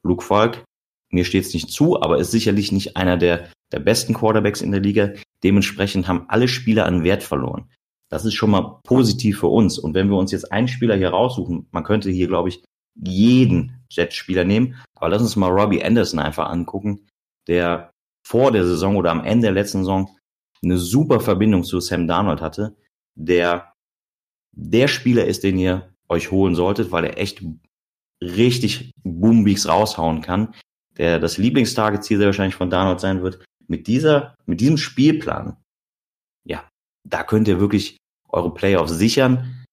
Luke Falk, mir steht es nicht zu, aber ist sicherlich nicht einer der, der besten Quarterbacks in der Liga. Dementsprechend haben alle Spieler an Wert verloren. Das ist schon mal positiv für uns. Und wenn wir uns jetzt einen Spieler hier raussuchen, man könnte hier, glaube ich, jeden Jets-Spieler nehmen, aber lass uns mal Robbie Anderson einfach angucken, der vor der Saison oder am Ende der letzten Saison eine super Verbindung zu Sam Darnold hatte, der der Spieler ist, den ihr euch holen solltet, weil er echt richtig Boombeaks raushauen kann, der das Lieblingstarget-Ziel sehr wahrscheinlich von Darnold sein wird. Mit dieser, mit diesem Spielplan, ja, da könnt ihr wirklich eure Playoffs sichern.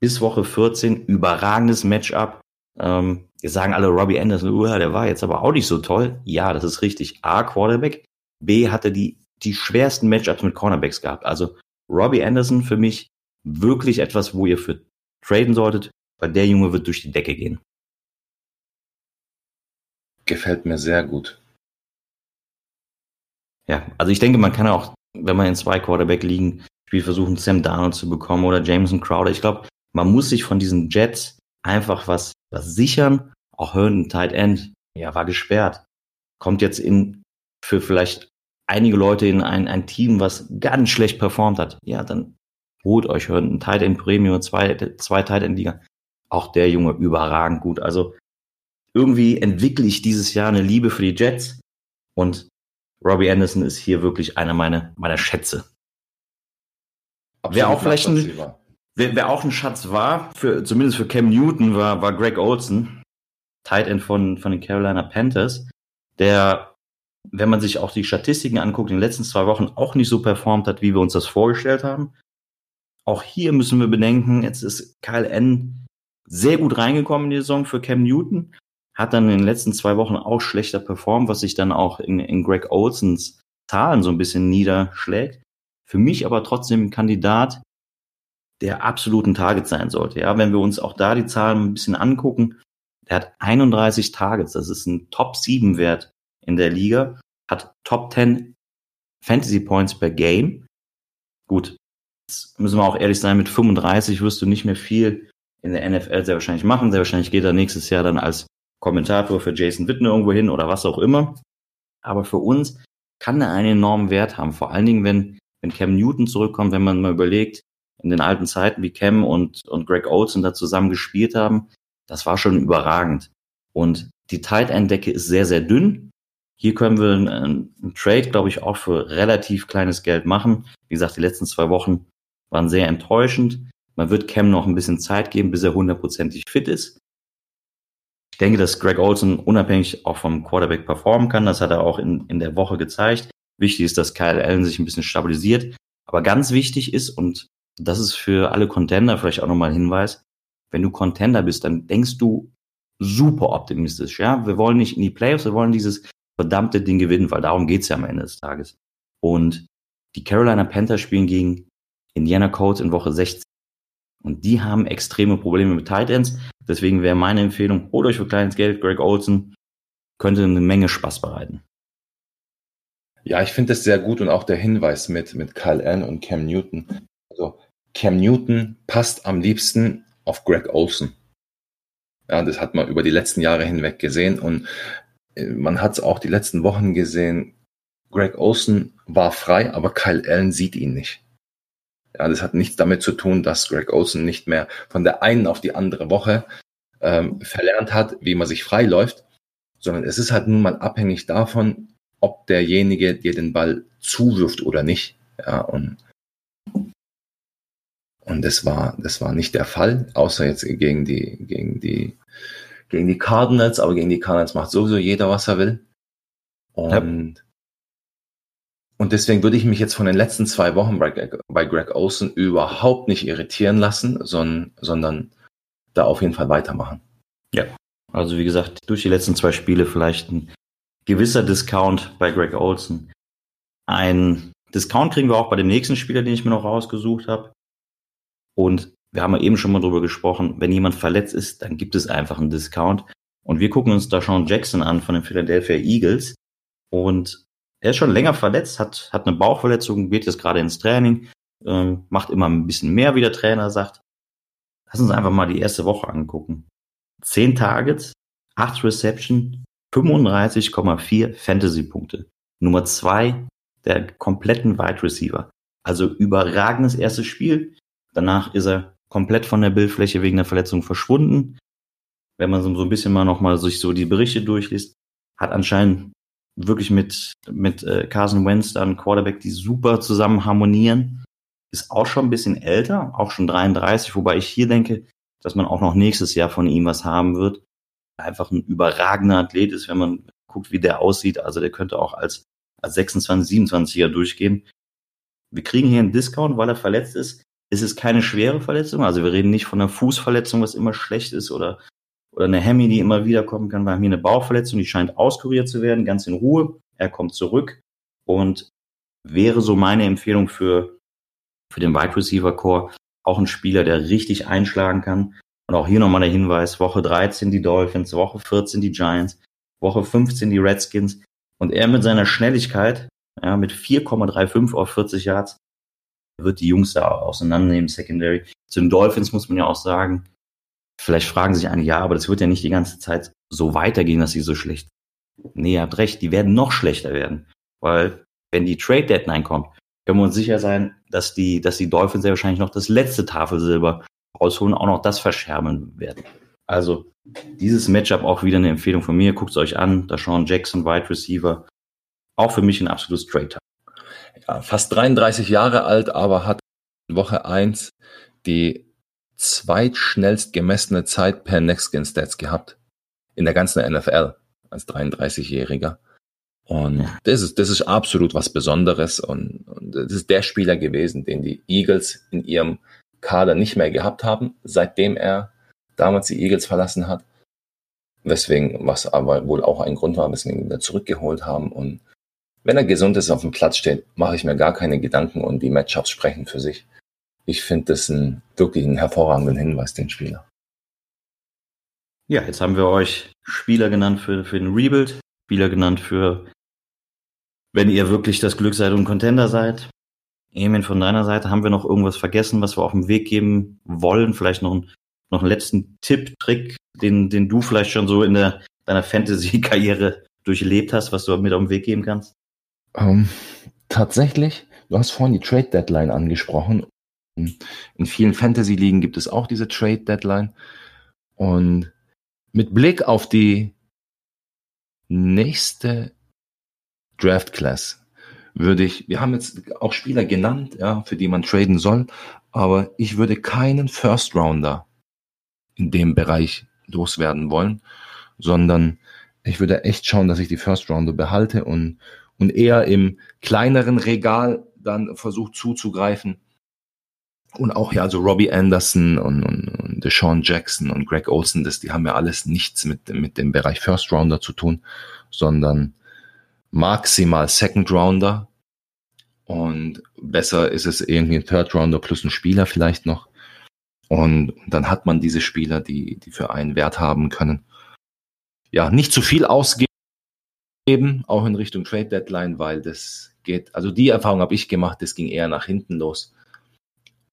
Bis Woche 14, überragendes Matchup. Ähm, Jetzt sagen alle Robbie Anderson, uh, der war jetzt aber auch nicht so toll. Ja, das ist richtig. A, Quarterback. B, hatte die, die schwersten Matchups mit Cornerbacks gehabt. Also Robbie Anderson für mich wirklich etwas, wo ihr für traden solltet, weil der Junge wird durch die Decke gehen. Gefällt mir sehr gut. Ja, also ich denke, man kann auch, wenn man in zwei Quarterback liegen, Spiel versuchen, Sam Darnold zu bekommen oder Jameson Crowder. Ich glaube, man muss sich von diesen Jets einfach was, was sichern. Auch Herndon, Tight End, ja, war gesperrt. Kommt jetzt in, für vielleicht einige Leute in ein, ein Team, was ganz schlecht performt hat. Ja, dann holt euch Herndon, Tight End Premium, zwei, zwei Tight End Liga. Auch der Junge überragend gut. Also irgendwie entwickle ich dieses Jahr eine Liebe für die Jets und Robbie Anderson ist hier wirklich einer meiner, meiner Schätze. Wer auch vielleicht ein, Wer, wer auch ein Schatz war, für, zumindest für Cam Newton, war, war Greg Olson, Tight End von, von den Carolina Panthers, der, wenn man sich auch die Statistiken anguckt, in den letzten zwei Wochen auch nicht so performt hat, wie wir uns das vorgestellt haben. Auch hier müssen wir bedenken, jetzt ist Kyle N sehr gut reingekommen in die Saison für Cam Newton, hat dann in den letzten zwei Wochen auch schlechter performt, was sich dann auch in, in Greg Olsons Zahlen so ein bisschen niederschlägt. Für mich aber trotzdem ein Kandidat, der absoluten Target sein sollte. Ja, wenn wir uns auch da die Zahlen ein bisschen angucken, der hat 31 Targets. Das ist ein Top 7 Wert in der Liga, hat Top 10 Fantasy Points per Game. Gut, jetzt müssen wir auch ehrlich sein, mit 35 wirst du nicht mehr viel in der NFL sehr wahrscheinlich machen. Sehr wahrscheinlich geht er nächstes Jahr dann als Kommentator für Jason Witten irgendwo hin oder was auch immer. Aber für uns kann er einen enormen Wert haben. Vor allen Dingen, wenn, wenn Cam Newton zurückkommt, wenn man mal überlegt, in den alten Zeiten, wie Cam und, und Greg Olsen da zusammen gespielt haben, das war schon überragend. Und die Tight End Decke ist sehr, sehr dünn. Hier können wir einen, einen Trade, glaube ich, auch für relativ kleines Geld machen. Wie gesagt, die letzten zwei Wochen waren sehr enttäuschend. Man wird Cam noch ein bisschen Zeit geben, bis er hundertprozentig fit ist. Ich denke, dass Greg Olsen unabhängig auch vom Quarterback performen kann. Das hat er auch in, in der Woche gezeigt. Wichtig ist, dass Kyle Allen sich ein bisschen stabilisiert. Aber ganz wichtig ist, und das ist für alle Contender vielleicht auch nochmal ein Hinweis. Wenn du Contender bist, dann denkst du super optimistisch. Ja, wir wollen nicht in die Playoffs, wir wollen dieses verdammte Ding gewinnen, weil darum geht's ja am Ende des Tages. Und die Carolina Panthers spielen gegen Indiana Colts in Woche 16. Und die haben extreme Probleme mit Tight Ends. Deswegen wäre meine Empfehlung, holt euch für kleines Geld Greg Olson. Könnte eine Menge Spaß bereiten. Ja, ich finde das sehr gut und auch der Hinweis mit, mit Kyle Allen und Cam Newton. Also Cam Newton passt am liebsten auf Greg Olson. Ja, das hat man über die letzten Jahre hinweg gesehen und äh, man hat es auch die letzten Wochen gesehen. Greg Olson war frei, aber Kyle Allen sieht ihn nicht. Ja, das hat nichts damit zu tun, dass Greg Olson nicht mehr von der einen auf die andere Woche ähm, verlernt hat, wie man sich frei läuft, sondern es ist halt nun mal abhängig davon, ob derjenige dir den Ball zuwirft oder nicht. Ja, und und das war, das war nicht der Fall, außer jetzt gegen die, gegen die, gegen die Cardinals, aber gegen die Cardinals macht sowieso jeder, was er will. Und, ja. und deswegen würde ich mich jetzt von den letzten zwei Wochen bei, bei Greg Olsen überhaupt nicht irritieren lassen, sondern, sondern da auf jeden Fall weitermachen. Ja. Also wie gesagt, durch die letzten zwei Spiele vielleicht ein gewisser Discount bei Greg Olsen. Ein Discount kriegen wir auch bei dem nächsten Spieler, den ich mir noch rausgesucht habe. Und wir haben ja eben schon mal drüber gesprochen, wenn jemand verletzt ist, dann gibt es einfach einen Discount. Und wir gucken uns da Sean Jackson an von den Philadelphia Eagles. Und er ist schon länger verletzt, hat, hat eine Bauchverletzung, geht jetzt gerade ins Training, ähm, macht immer ein bisschen mehr, wie der Trainer sagt. Lass uns einfach mal die erste Woche angucken. Zehn Targets, acht Reception, 35,4 Fantasy-Punkte. Nummer zwei der kompletten Wide Receiver. Also überragendes erstes Spiel. Danach ist er komplett von der Bildfläche wegen der Verletzung verschwunden. Wenn man so ein bisschen mal nochmal sich so die Berichte durchliest, hat anscheinend wirklich mit, mit äh, Carson Wentz dann Quarterback, die super zusammen harmonieren. Ist auch schon ein bisschen älter, auch schon 33, wobei ich hier denke, dass man auch noch nächstes Jahr von ihm was haben wird. Einfach ein überragender Athlet ist, wenn man guckt, wie der aussieht. Also der könnte auch als, als 26, 27er durchgehen. Wir kriegen hier einen Discount, weil er verletzt ist. Es ist keine schwere Verletzung. Also wir reden nicht von einer Fußverletzung, was immer schlecht ist oder oder eine Hemi, die immer wieder kommen kann. Wir haben hier eine Bauchverletzung, die scheint auskuriert zu werden, ganz in Ruhe. Er kommt zurück und wäre so meine Empfehlung für, für den Wide Receiver Core auch ein Spieler, der richtig einschlagen kann. Und auch hier nochmal der Hinweis, Woche 13 die Dolphins, Woche 14 die Giants, Woche 15 die Redskins. Und er mit seiner Schnelligkeit, ja, mit 4,35 auf 40 Yards, wird die Jungs da auseinandernehmen, Secondary. Zu den Dolphins muss man ja auch sagen, Vielleicht fragen sich einige, ja, aber das wird ja nicht die ganze Zeit so weitergehen, dass sie so schlecht. Nee, ihr habt recht, die werden noch schlechter werden. Weil, wenn die Trade Deadline kommt, können wir uns sicher sein, dass die, dass die Dolphins sehr wahrscheinlich noch das letzte Tafelsilber rausholen, auch noch das verschärmen werden. Also, dieses Matchup auch wieder eine Empfehlung von mir. Guckt es euch an. Da Sean Jackson, Wide Receiver. Auch für mich ein absolutes Trade. Ja, fast 33 Jahre alt, aber hat in Woche 1 die zweitschnellst gemessene Zeit per Next Gen Stats gehabt. In der ganzen NFL als 33-Jähriger. Und das ist, das ist absolut was Besonderes. Und, und das ist der Spieler gewesen, den die Eagles in ihrem Kader nicht mehr gehabt haben, seitdem er damals die Eagles verlassen hat. Weswegen, was aber wohl auch ein Grund war, weswegen wir zurückgeholt haben. Und wenn er gesund ist, auf dem Platz steht, mache ich mir gar keine Gedanken und die Matchups sprechen für sich ich finde das ein, wirklich einen hervorragenden Hinweis, den Spieler. Ja, jetzt haben wir euch Spieler genannt für, für den Rebuild, Spieler genannt für, wenn ihr wirklich das Glück seid und Contender seid. Emin, von deiner Seite haben wir noch irgendwas vergessen, was wir auf den Weg geben wollen? Vielleicht noch, ein, noch einen letzten Tipp, Trick, den, den du vielleicht schon so in der, deiner Fantasy-Karriere durchlebt hast, was du mit auf den Weg geben kannst? Um, ähm, tatsächlich, du hast vorhin die Trade Deadline angesprochen in vielen Fantasy-Ligen gibt es auch diese Trade-Deadline. Und mit Blick auf die nächste Draft-Class würde ich, wir haben jetzt auch Spieler genannt, ja, für die man traden soll, aber ich würde keinen First-Rounder in dem Bereich loswerden wollen, sondern ich würde echt schauen, dass ich die First Rounder behalte und, und eher im kleineren Regal dann versuche zuzugreifen und auch ja, so Robbie Anderson und, und, und Deshaun Jackson und Greg Olson, das, die haben ja alles nichts mit, mit dem Bereich First Rounder zu tun, sondern maximal Second Rounder. Und besser ist es irgendwie ein Third Rounder plus ein Spieler vielleicht noch. Und dann hat man diese Spieler, die, die für einen Wert haben können. Ja, nicht zu viel ausgeben, auch in Richtung Trade Deadline, weil das geht, also die Erfahrung habe ich gemacht, das ging eher nach hinten los.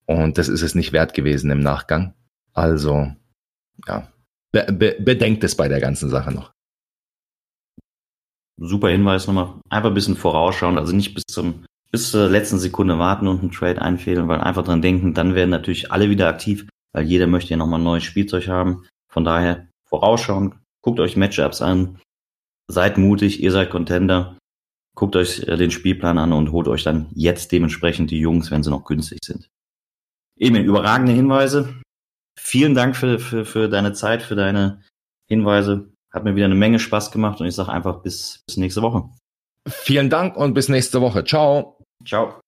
Und das ist es nicht wert gewesen im Nachgang. Also, ja, be be bedenkt es bei der ganzen Sache noch. Super Hinweis nochmal. Einfach ein bisschen vorausschauen, also nicht bis zum bis zur letzten Sekunde warten und einen Trade einfädeln, weil einfach dran denken, dann werden natürlich alle wieder aktiv, weil jeder möchte ja nochmal ein neues Spielzeug haben. Von daher vorausschauen, guckt euch Matchups an, seid mutig, ihr seid Contender, guckt euch äh, den Spielplan an und holt euch dann jetzt dementsprechend die Jungs, wenn sie noch günstig sind. Eben überragende Hinweise. Vielen Dank für, für, für deine Zeit, für deine Hinweise. Hat mir wieder eine Menge Spaß gemacht und ich sage einfach bis, bis nächste Woche. Vielen Dank und bis nächste Woche. Ciao. Ciao.